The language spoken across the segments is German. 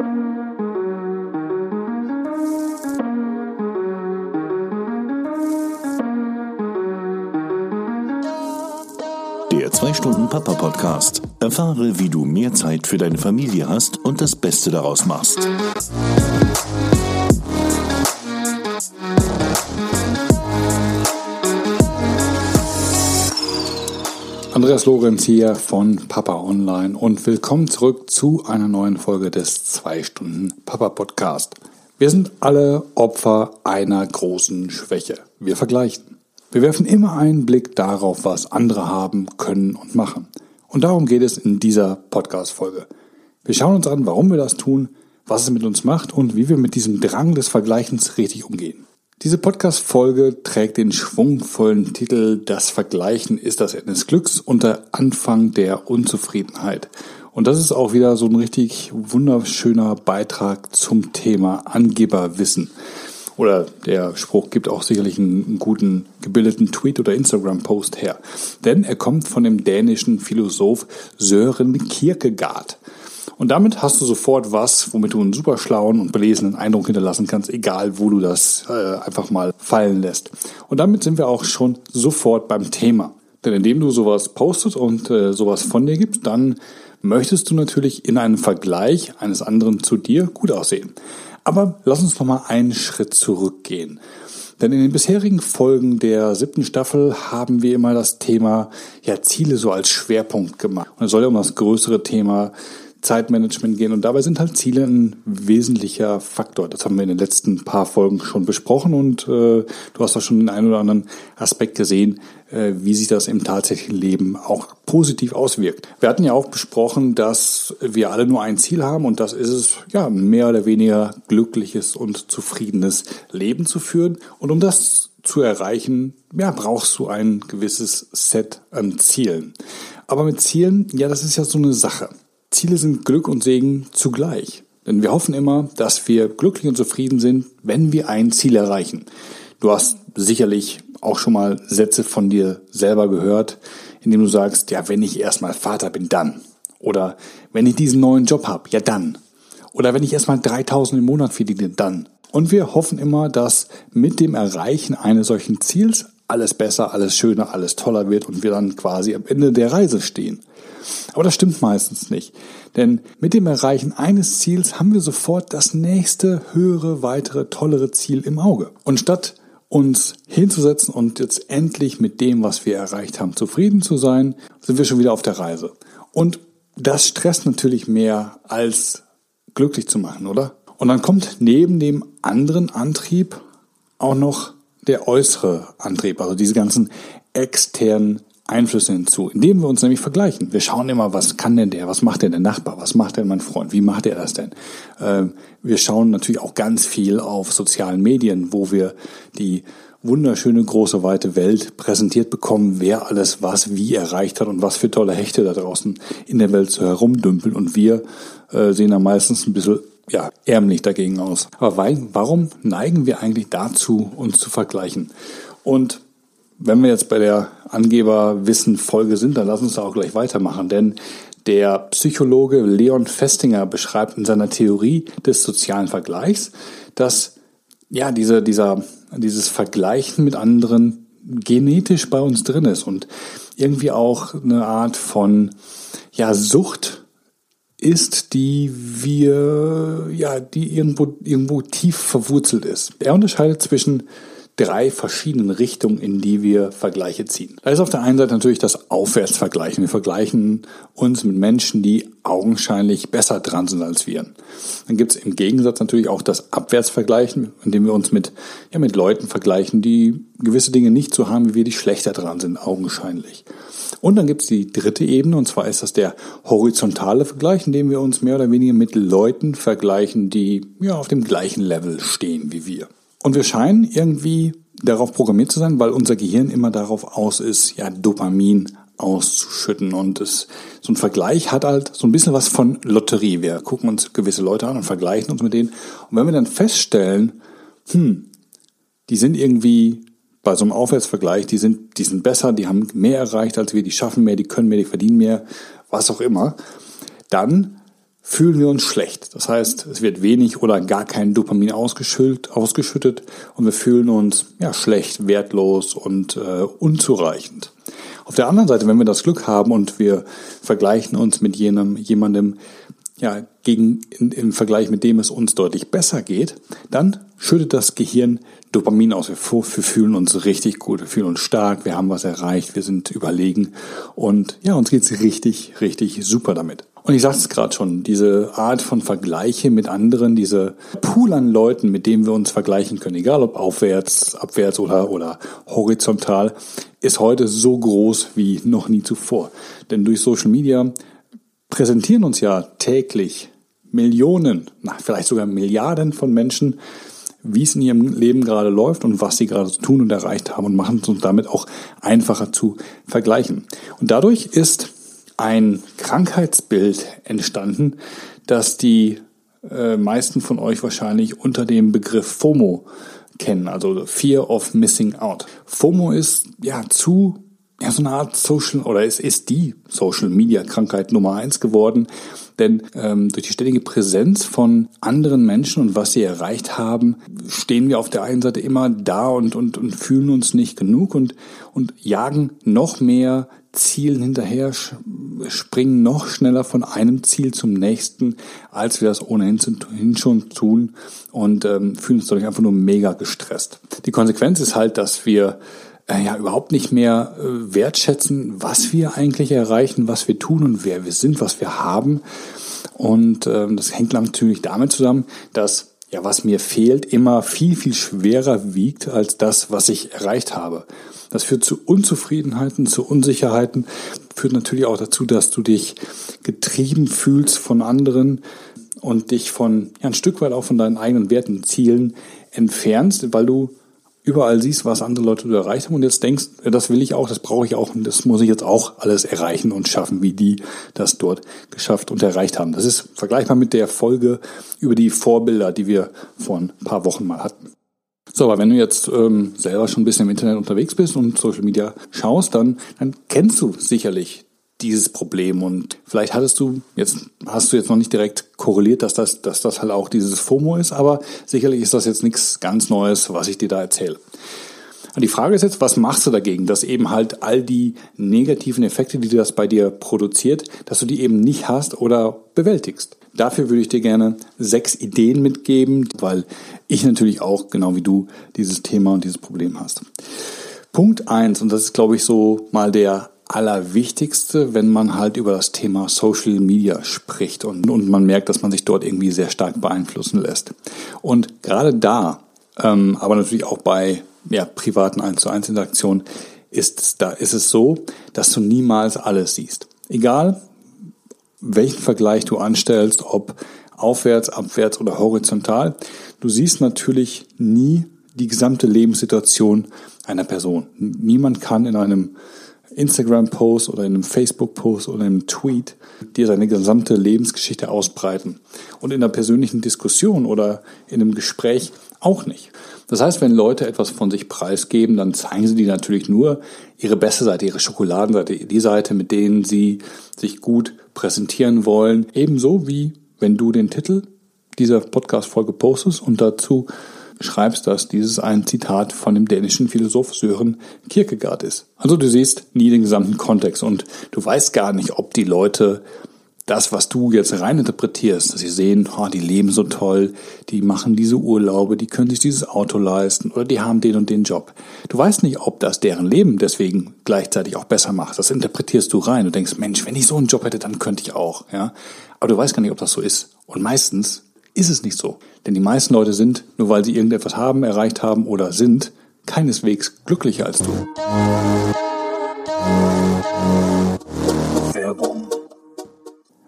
Der 2-Stunden-Papa-Podcast. Erfahre, wie du mehr Zeit für deine Familie hast und das Beste daraus machst. Andreas Lorenz hier von Papa Online und willkommen zurück zu einer neuen Folge des 2-Stunden-Papa-Podcast. Wir sind alle Opfer einer großen Schwäche. Wir vergleichen. Wir werfen immer einen Blick darauf, was andere haben, können und machen. Und darum geht es in dieser Podcast-Folge. Wir schauen uns an, warum wir das tun, was es mit uns macht und wie wir mit diesem Drang des Vergleichens richtig umgehen. Diese Podcast-Folge trägt den schwungvollen Titel Das Vergleichen ist das Ende des Glücks und der Anfang der Unzufriedenheit. Und das ist auch wieder so ein richtig wunderschöner Beitrag zum Thema Angeberwissen. Oder der Spruch gibt auch sicherlich einen guten gebildeten Tweet oder Instagram-Post her. Denn er kommt von dem dänischen Philosoph Sören Kierkegaard. Und damit hast du sofort was, womit du einen super schlauen und belesenen Eindruck hinterlassen kannst, egal wo du das äh, einfach mal fallen lässt. Und damit sind wir auch schon sofort beim Thema. Denn indem du sowas postest und äh, sowas von dir gibst, dann möchtest du natürlich in einem Vergleich eines anderen zu dir gut aussehen. Aber lass uns noch mal einen Schritt zurückgehen. Denn in den bisherigen Folgen der siebten Staffel haben wir immer das Thema ja, Ziele so als Schwerpunkt gemacht. Und es soll ja um das größere Thema Zeitmanagement gehen. Und dabei sind halt Ziele ein wesentlicher Faktor. Das haben wir in den letzten paar Folgen schon besprochen und äh, du hast auch schon den einen oder anderen Aspekt gesehen, äh, wie sich das im tatsächlichen Leben auch positiv auswirkt. Wir hatten ja auch besprochen, dass wir alle nur ein Ziel haben und das ist es, ja, mehr oder weniger glückliches und zufriedenes Leben zu führen. Und um das zu erreichen, ja, brauchst du ein gewisses Set an Zielen. Aber mit Zielen, ja, das ist ja so eine Sache. Ziele sind Glück und Segen zugleich. Denn wir hoffen immer, dass wir glücklich und zufrieden sind, wenn wir ein Ziel erreichen. Du hast sicherlich auch schon mal Sätze von dir selber gehört, in dem du sagst, ja, wenn ich erstmal Vater bin, dann. Oder wenn ich diesen neuen Job habe, ja dann. Oder wenn ich erstmal 3000 im Monat verdiene, dann. Und wir hoffen immer, dass mit dem Erreichen eines solchen Ziels alles besser, alles schöner, alles toller wird und wir dann quasi am Ende der Reise stehen. Aber das stimmt meistens nicht. Denn mit dem Erreichen eines Ziels haben wir sofort das nächste, höhere, weitere, tollere Ziel im Auge. Und statt uns hinzusetzen und jetzt endlich mit dem, was wir erreicht haben, zufrieden zu sein, sind wir schon wieder auf der Reise. Und das stresst natürlich mehr als glücklich zu machen, oder? Und dann kommt neben dem anderen Antrieb auch noch der äußere Antrieb, also diese ganzen externen Einflüsse hinzu, indem wir uns nämlich vergleichen. Wir schauen immer, was kann denn der, was macht denn der Nachbar, was macht denn mein Freund, wie macht er das denn? Ähm, wir schauen natürlich auch ganz viel auf sozialen Medien, wo wir die wunderschöne große weite Welt präsentiert bekommen, wer alles was wie erreicht hat und was für tolle Hechte da draußen in der Welt so herumdümpeln und wir äh, sehen da meistens ein bisschen ärmlich dagegen aus. Aber weil, warum neigen wir eigentlich dazu, uns zu vergleichen? Und wenn wir jetzt bei der Angeberwissen-Folge sind, dann lass uns da auch gleich weitermachen, denn der Psychologe Leon Festinger beschreibt in seiner Theorie des sozialen Vergleichs, dass ja diese, dieser, dieses Vergleichen mit anderen genetisch bei uns drin ist und irgendwie auch eine Art von ja, Sucht ist, die wir, ja, die irgendwo, irgendwo tief verwurzelt ist. Er unterscheidet zwischen drei verschiedenen Richtungen, in die wir Vergleiche ziehen. Da ist auf der einen Seite natürlich das Aufwärtsvergleichen. Wir vergleichen uns mit Menschen, die augenscheinlich besser dran sind als wir. Dann gibt es im Gegensatz natürlich auch das Abwärtsvergleichen, indem wir uns mit, ja, mit Leuten vergleichen, die gewisse Dinge nicht so haben, wie wir, die schlechter dran sind, augenscheinlich. Und dann gibt es die dritte Ebene, und zwar ist das der horizontale Vergleich, indem wir uns mehr oder weniger mit Leuten vergleichen, die ja auf dem gleichen Level stehen wie wir. Und wir scheinen irgendwie darauf programmiert zu sein, weil unser Gehirn immer darauf aus ist, ja, Dopamin auszuschütten. Und es, so ein Vergleich hat halt so ein bisschen was von Lotterie. Wir gucken uns gewisse Leute an und vergleichen uns mit denen. Und wenn wir dann feststellen, hm, die sind irgendwie bei so einem Aufwärtsvergleich, die sind, die sind besser, die haben mehr erreicht als wir, die schaffen mehr, die können mehr, die verdienen mehr, was auch immer, dann fühlen wir uns schlecht. Das heißt, es wird wenig oder gar kein Dopamin ausgeschüttet, und wir fühlen uns ja schlecht, wertlos und äh, unzureichend. Auf der anderen Seite, wenn wir das Glück haben und wir vergleichen uns mit jenem, jemandem, ja, gegen, in, im Vergleich mit dem es uns deutlich besser geht, dann schüttet das Gehirn Dopamin aus. Wir, wir fühlen uns richtig gut, wir fühlen uns stark, wir haben was erreicht, wir sind überlegen und ja, uns geht's richtig, richtig super damit. Und ich sagte es gerade schon, diese Art von Vergleiche mit anderen, diese Pool an Leuten, mit denen wir uns vergleichen können, egal ob aufwärts, abwärts oder, oder horizontal, ist heute so groß wie noch nie zuvor. Denn durch Social Media präsentieren uns ja täglich Millionen, na, vielleicht sogar Milliarden von Menschen, wie es in ihrem Leben gerade läuft und was sie gerade tun und erreicht haben und machen es uns damit auch einfacher zu vergleichen. Und dadurch ist ein Krankheitsbild entstanden, das die äh, meisten von euch wahrscheinlich unter dem Begriff FOMO kennen, also Fear of Missing Out. FOMO ist ja zu ja, so eine Art Social oder es ist die Social Media Krankheit Nummer eins geworden, denn ähm, durch die ständige Präsenz von anderen Menschen und was sie erreicht haben, stehen wir auf der einen Seite immer da und und und fühlen uns nicht genug und und jagen noch mehr Zielen hinterher, springen noch schneller von einem Ziel zum nächsten, als wir das ohnehin schon tun und ähm, fühlen uns dadurch einfach nur mega gestresst. Die Konsequenz ist halt, dass wir ja überhaupt nicht mehr äh, wertschätzen, was wir eigentlich erreichen, was wir tun und wer wir sind, was wir haben. Und ähm, das hängt natürlich damit zusammen, dass ja, was mir fehlt, immer viel, viel schwerer wiegt als das, was ich erreicht habe. Das führt zu Unzufriedenheiten, zu Unsicherheiten, führt natürlich auch dazu, dass du dich getrieben fühlst von anderen und dich von, ja, ein Stück weit auch von deinen eigenen Werten, Zielen entfernst, weil du überall siehst, was andere Leute erreicht haben und jetzt denkst, das will ich auch, das brauche ich auch und das muss ich jetzt auch alles erreichen und schaffen, wie die das dort geschafft und erreicht haben. Das ist vergleichbar mit der Folge über die Vorbilder, die wir vor ein paar Wochen mal hatten. So, aber wenn du jetzt ähm, selber schon ein bisschen im Internet unterwegs bist und Social Media schaust, dann, dann kennst du sicherlich dieses Problem und vielleicht hattest du jetzt hast du jetzt noch nicht direkt korreliert, dass das dass das halt auch dieses FOMO ist, aber sicherlich ist das jetzt nichts ganz Neues, was ich dir da erzähle. Die Frage ist jetzt, was machst du dagegen, dass eben halt all die negativen Effekte, die das bei dir produziert, dass du die eben nicht hast oder bewältigst? Dafür würde ich dir gerne sechs Ideen mitgeben, weil ich natürlich auch, genau wie du, dieses Thema und dieses Problem hast. Punkt eins und das ist, glaube ich, so mal der Allerwichtigste, wenn man halt über das Thema Social Media spricht und, und man merkt, dass man sich dort irgendwie sehr stark beeinflussen lässt. Und gerade da, ähm, aber natürlich auch bei ja, privaten 1 zu 1 Interaktionen, ist, da ist es so, dass du niemals alles siehst. Egal, welchen Vergleich du anstellst, ob aufwärts, abwärts oder horizontal, du siehst natürlich nie die gesamte Lebenssituation einer Person. Niemand kann in einem Instagram-Post oder in einem Facebook-Post oder in einem Tweet dir seine gesamte Lebensgeschichte ausbreiten. Und in einer persönlichen Diskussion oder in einem Gespräch auch nicht. Das heißt, wenn Leute etwas von sich preisgeben, dann zeigen sie dir natürlich nur ihre beste Seite, ihre Schokoladenseite, die Seite, mit denen sie sich gut präsentieren wollen. Ebenso wie wenn du den Titel dieser Podcast-Folge postest und dazu schreibst, dass dieses ein Zitat von dem dänischen Philosoph Sören Kierkegaard ist. Also du siehst nie den gesamten Kontext und du weißt gar nicht, ob die Leute das, was du jetzt reininterpretierst, dass sie sehen, oh, die leben so toll, die machen diese Urlaube, die können sich dieses Auto leisten oder die haben den und den Job. Du weißt nicht, ob das deren Leben deswegen gleichzeitig auch besser macht. Das interpretierst du rein. Du denkst, Mensch, wenn ich so einen Job hätte, dann könnte ich auch, ja. Aber du weißt gar nicht, ob das so ist. Und meistens ist es nicht so. Denn die meisten Leute sind, nur weil sie irgendetwas haben, erreicht haben oder sind, keineswegs glücklicher als du. Werbung.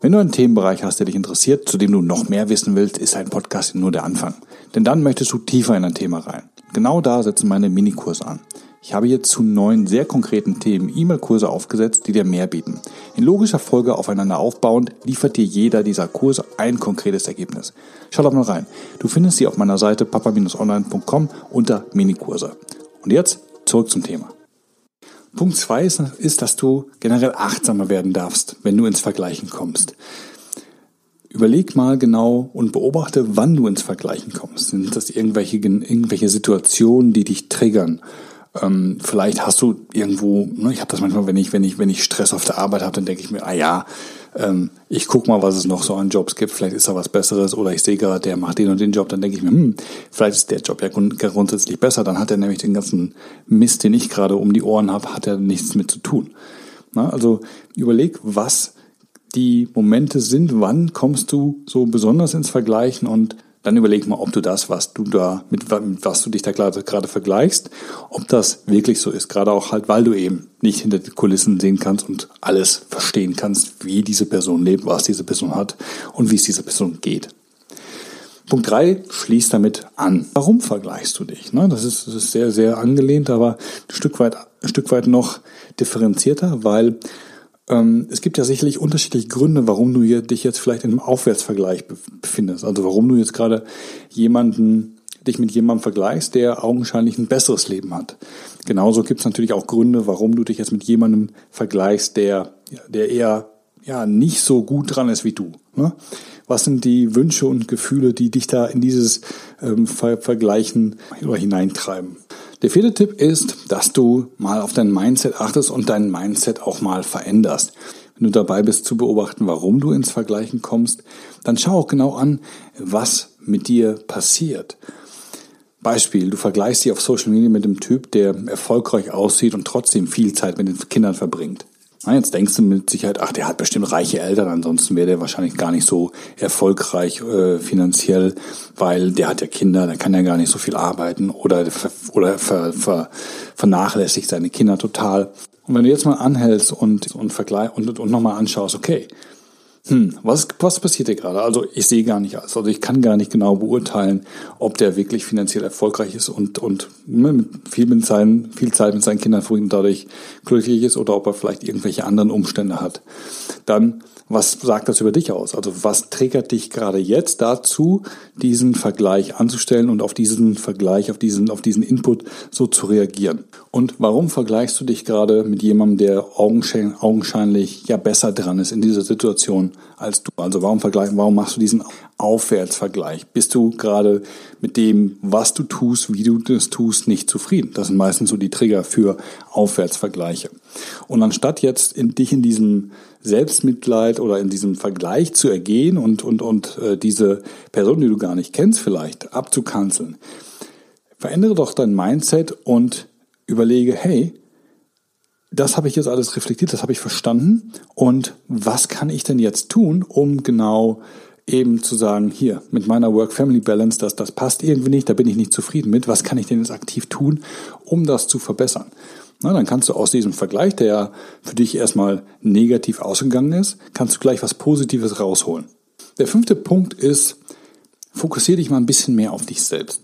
Wenn du einen Themenbereich hast, der dich interessiert, zu dem du noch mehr wissen willst, ist ein Podcast nur der Anfang. Denn dann möchtest du tiefer in ein Thema rein. Genau da setzen meine Minikurse an. Ich habe hier zu neun sehr konkreten Themen E-Mail-Kurse aufgesetzt, die dir mehr bieten. In logischer Folge aufeinander aufbauend liefert dir jeder dieser Kurse ein konkretes Ergebnis. Schau doch mal rein. Du findest sie auf meiner Seite papa-online.com unter Minikurse. Und jetzt zurück zum Thema. Punkt zwei ist, ist, dass du generell achtsamer werden darfst, wenn du ins Vergleichen kommst. überleg mal genau und beobachte, wann du ins Vergleichen kommst. Sind das irgendwelche, irgendwelche Situationen, die dich triggern? Ähm, vielleicht hast du irgendwo, ne, ich habe das manchmal, wenn ich, wenn ich, wenn ich Stress auf der Arbeit habe, dann denke ich mir, ah ja, ähm, ich guck mal, was es noch so an Jobs gibt, vielleicht ist da was Besseres oder ich sehe gerade, der macht den und den Job, dann denke ich mir, hm, vielleicht ist der Job ja grundsätzlich besser, dann hat er nämlich den ganzen Mist, den ich gerade um die Ohren habe, hat er nichts mit zu tun. Na, also überleg, was die Momente sind, wann kommst du so besonders ins Vergleichen? Und dann überleg mal, ob du das, was du da, mit, mit was du dich da gerade, gerade vergleichst, ob das wirklich so ist. Gerade auch halt, weil du eben nicht hinter die Kulissen sehen kannst und alles verstehen kannst, wie diese Person lebt, was diese Person hat und wie es dieser Person geht. Punkt drei schließt damit an. Warum vergleichst du dich? Ne, das ist, sehr, sehr angelehnt, aber ein Stück weit, ein Stück weit noch differenzierter, weil es gibt ja sicherlich unterschiedliche Gründe, warum du dich jetzt vielleicht in einem Aufwärtsvergleich befindest. Also warum du jetzt gerade jemanden dich mit jemandem vergleichst, der augenscheinlich ein besseres Leben hat. Genauso gibt es natürlich auch Gründe, warum du dich jetzt mit jemandem vergleichst, der, der eher ja, nicht so gut dran ist wie du. Ne? Was sind die Wünsche und Gefühle, die dich da in dieses ähm, Ver Vergleichen hineintreiben? Der vierte Tipp ist, dass du mal auf dein Mindset achtest und dein Mindset auch mal veränderst. Wenn du dabei bist zu beobachten, warum du ins Vergleichen kommst, dann schau auch genau an, was mit dir passiert. Beispiel, du vergleichst dich auf Social Media mit einem Typ, der erfolgreich aussieht und trotzdem viel Zeit mit den Kindern verbringt. Jetzt denkst du mit Sicherheit, ach, der hat bestimmt reiche Eltern, ansonsten wäre der wahrscheinlich gar nicht so erfolgreich äh, finanziell, weil der hat ja Kinder, der kann ja gar nicht so viel arbeiten oder, oder ver, ver, vernachlässigt seine Kinder total. Und wenn du jetzt mal anhältst und, und, vergleich, und, und nochmal anschaust, okay, hm, was, was passiert hier gerade? Also ich sehe gar nicht alles. Also ich kann gar nicht genau beurteilen, ob der wirklich finanziell erfolgreich ist und, und ne, viel, mit seinen, viel Zeit mit seinen Kindern verbringt und dadurch glücklich ist oder ob er vielleicht irgendwelche anderen Umstände hat. Dann was sagt das über dich aus? Also was triggert dich gerade jetzt dazu, diesen Vergleich anzustellen und auf diesen Vergleich, auf diesen, auf diesen Input so zu reagieren? Und warum vergleichst du dich gerade mit jemandem, der augenscheinlich, augenscheinlich ja besser dran ist in dieser Situation als du? Also warum vergleichen, warum machst du diesen Aufwärtsvergleich? Bist du gerade mit dem, was du tust, wie du das tust, nicht zufrieden? Das sind meistens so die Trigger für Aufwärtsvergleiche. Und anstatt jetzt in dich in diesem Selbstmitleid oder in diesem Vergleich zu ergehen und, und, und äh, diese Person, die du gar nicht kennst, vielleicht abzukanzeln. Verändere doch dein Mindset und überlege, hey, das habe ich jetzt alles reflektiert, das habe ich verstanden und was kann ich denn jetzt tun, um genau eben zu sagen, hier, mit meiner Work-Family-Balance, das, das passt irgendwie nicht, da bin ich nicht zufrieden mit, was kann ich denn jetzt aktiv tun, um das zu verbessern? Na, dann kannst du aus diesem Vergleich, der für dich erstmal negativ ausgegangen ist, kannst du gleich was Positives rausholen. Der fünfte Punkt ist, fokussiere dich mal ein bisschen mehr auf dich selbst.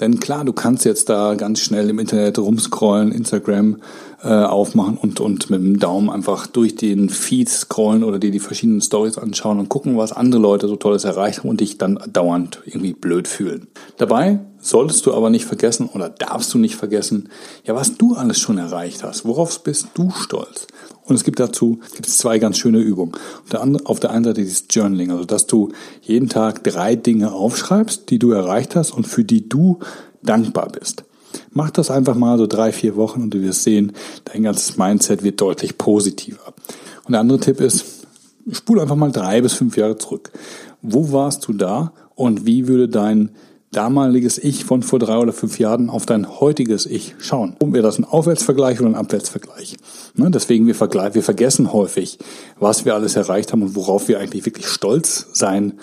Denn klar, du kannst jetzt da ganz schnell im Internet rumscrollen, Instagram äh, aufmachen und, und mit dem Daumen einfach durch den Feed scrollen oder dir die verschiedenen Stories anschauen und gucken, was andere Leute so Tolles erreicht haben und dich dann dauernd irgendwie blöd fühlen. Dabei solltest du aber nicht vergessen oder darfst du nicht vergessen, ja, was du alles schon erreicht hast. Worauf bist du stolz? Und es gibt dazu gibt es zwei ganz schöne Übungen. Auf der, anderen, auf der einen Seite dieses Journaling, also dass du jeden Tag drei Dinge aufschreibst, die du erreicht hast und für die du dankbar bist. Mach das einfach mal so drei, vier Wochen und du wirst sehen, dein ganzes Mindset wird deutlich positiver. Und der andere Tipp ist, spul einfach mal drei bis fünf Jahre zurück. Wo warst du da und wie würde dein damaliges Ich von vor drei oder fünf Jahren auf dein heutiges Ich schauen. Wäre das ein Aufwärtsvergleich oder ein Abwärtsvergleich? Ne, deswegen, wir, vergleichen, wir vergessen häufig, was wir alles erreicht haben und worauf wir eigentlich wirklich stolz sein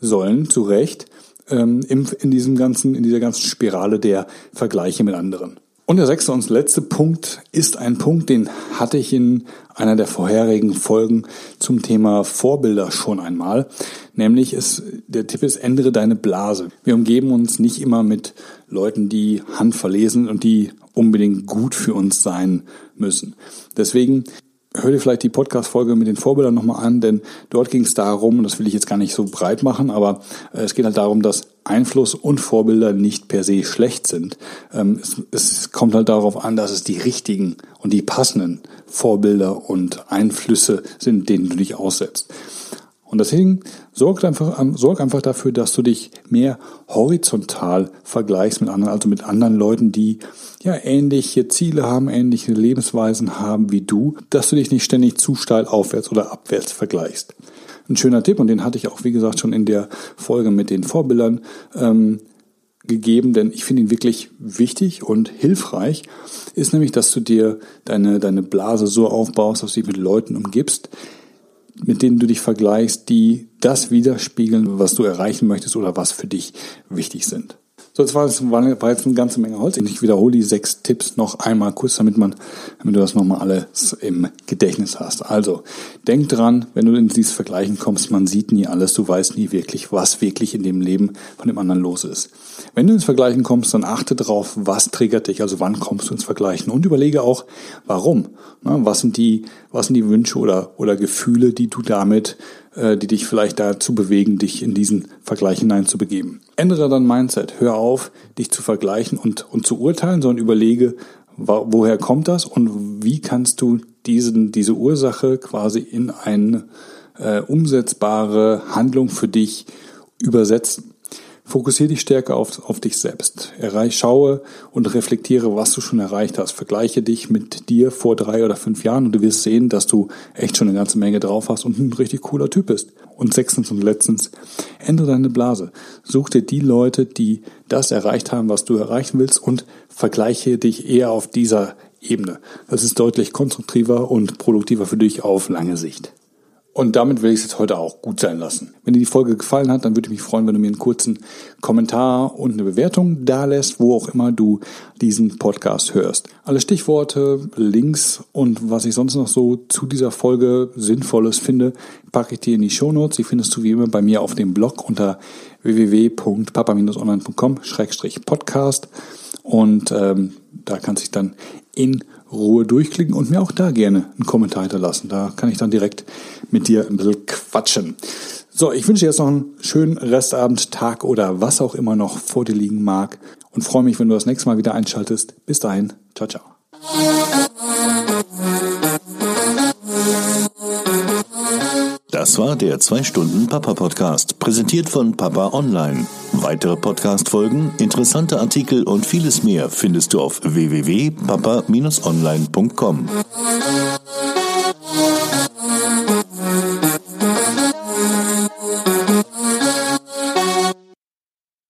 sollen, zu Recht, ähm, in, in, diesem ganzen, in dieser ganzen Spirale der Vergleiche mit anderen. Und der sechste und letzte Punkt ist ein Punkt, den hatte ich in einer der vorherigen Folgen zum Thema Vorbilder schon einmal. Nämlich ist, der Tipp ist, ändere deine Blase. Wir umgeben uns nicht immer mit Leuten, die handverlesen und die unbedingt gut für uns sein müssen. Deswegen hör dir vielleicht die Podcast-Folge mit den Vorbildern nochmal an, denn dort ging es darum, und das will ich jetzt gar nicht so breit machen, aber äh, es geht halt darum, dass Einfluss und Vorbilder nicht per se schlecht sind. Ähm, es, es kommt halt darauf an, dass es die richtigen und die passenden Vorbilder und Einflüsse sind, denen du dich aussetzt. Und deswegen sorg einfach, sorg einfach dafür, dass du dich mehr horizontal vergleichst mit anderen, also mit anderen Leuten, die ja ähnliche Ziele haben, ähnliche Lebensweisen haben wie du, dass du dich nicht ständig zu steil aufwärts oder abwärts vergleichst. Ein schöner Tipp, und den hatte ich auch, wie gesagt, schon in der Folge mit den Vorbildern ähm, gegeben, denn ich finde ihn wirklich wichtig und hilfreich, ist nämlich, dass du dir deine, deine Blase so aufbaust, dass du dich mit Leuten umgibst, mit denen du dich vergleichst, die das widerspiegeln, was du erreichen möchtest oder was für dich wichtig sind. So, jetzt war, es, jetzt eine ganze Menge Holz. Ich wiederhole die sechs Tipps noch einmal kurz, damit man, damit du das nochmal alles im Gedächtnis hast. Also, denk dran, wenn du in dieses Vergleichen kommst, man sieht nie alles, du weißt nie wirklich, was wirklich in dem Leben von dem anderen los ist. Wenn du ins Vergleichen kommst, dann achte darauf, was triggert dich, also wann kommst du ins Vergleichen und überlege auch, warum. Was sind die, was sind die Wünsche oder, oder Gefühle, die du damit die dich vielleicht dazu bewegen, dich in diesen Vergleich hineinzubegeben. Ändere dein Mindset. Hör auf, dich zu vergleichen und, und zu urteilen, sondern überlege, woher kommt das und wie kannst du diesen, diese Ursache quasi in eine äh, umsetzbare Handlung für dich übersetzen. Fokussiere dich stärker auf, auf dich selbst. Erreich, schaue und reflektiere, was du schon erreicht hast. Vergleiche dich mit dir vor drei oder fünf Jahren und du wirst sehen, dass du echt schon eine ganze Menge drauf hast und ein richtig cooler Typ bist. Und sechstens und letztens, ändere deine Blase. Such dir die Leute, die das erreicht haben, was du erreichen willst und vergleiche dich eher auf dieser Ebene. Das ist deutlich konstruktiver und produktiver für dich auf lange Sicht. Und damit will ich es jetzt heute auch gut sein lassen. Wenn dir die Folge gefallen hat, dann würde ich mich freuen, wenn du mir einen kurzen Kommentar und eine Bewertung da lässt, wo auch immer du diesen Podcast hörst. Alle Stichworte, Links und was ich sonst noch so zu dieser Folge Sinnvolles finde, packe ich dir in die Shownotes. Die findest du wie immer bei mir auf dem Blog unter www.papa-online.com-podcast und ähm, da kannst du dich dann in Ruhe durchklicken und mir auch da gerne einen Kommentar hinterlassen. Da kann ich dann direkt mit dir ein bisschen quatschen. So, ich wünsche dir jetzt noch einen schönen Restabend, Tag oder was auch immer noch vor dir liegen mag und freue mich, wenn du das nächste Mal wieder einschaltest. Bis dahin, ciao, ciao. War der 2-Stunden-Papa-Podcast, präsentiert von Papa Online. Weitere Podcast-Folgen, interessante Artikel und vieles mehr findest du auf www.papa-online.com.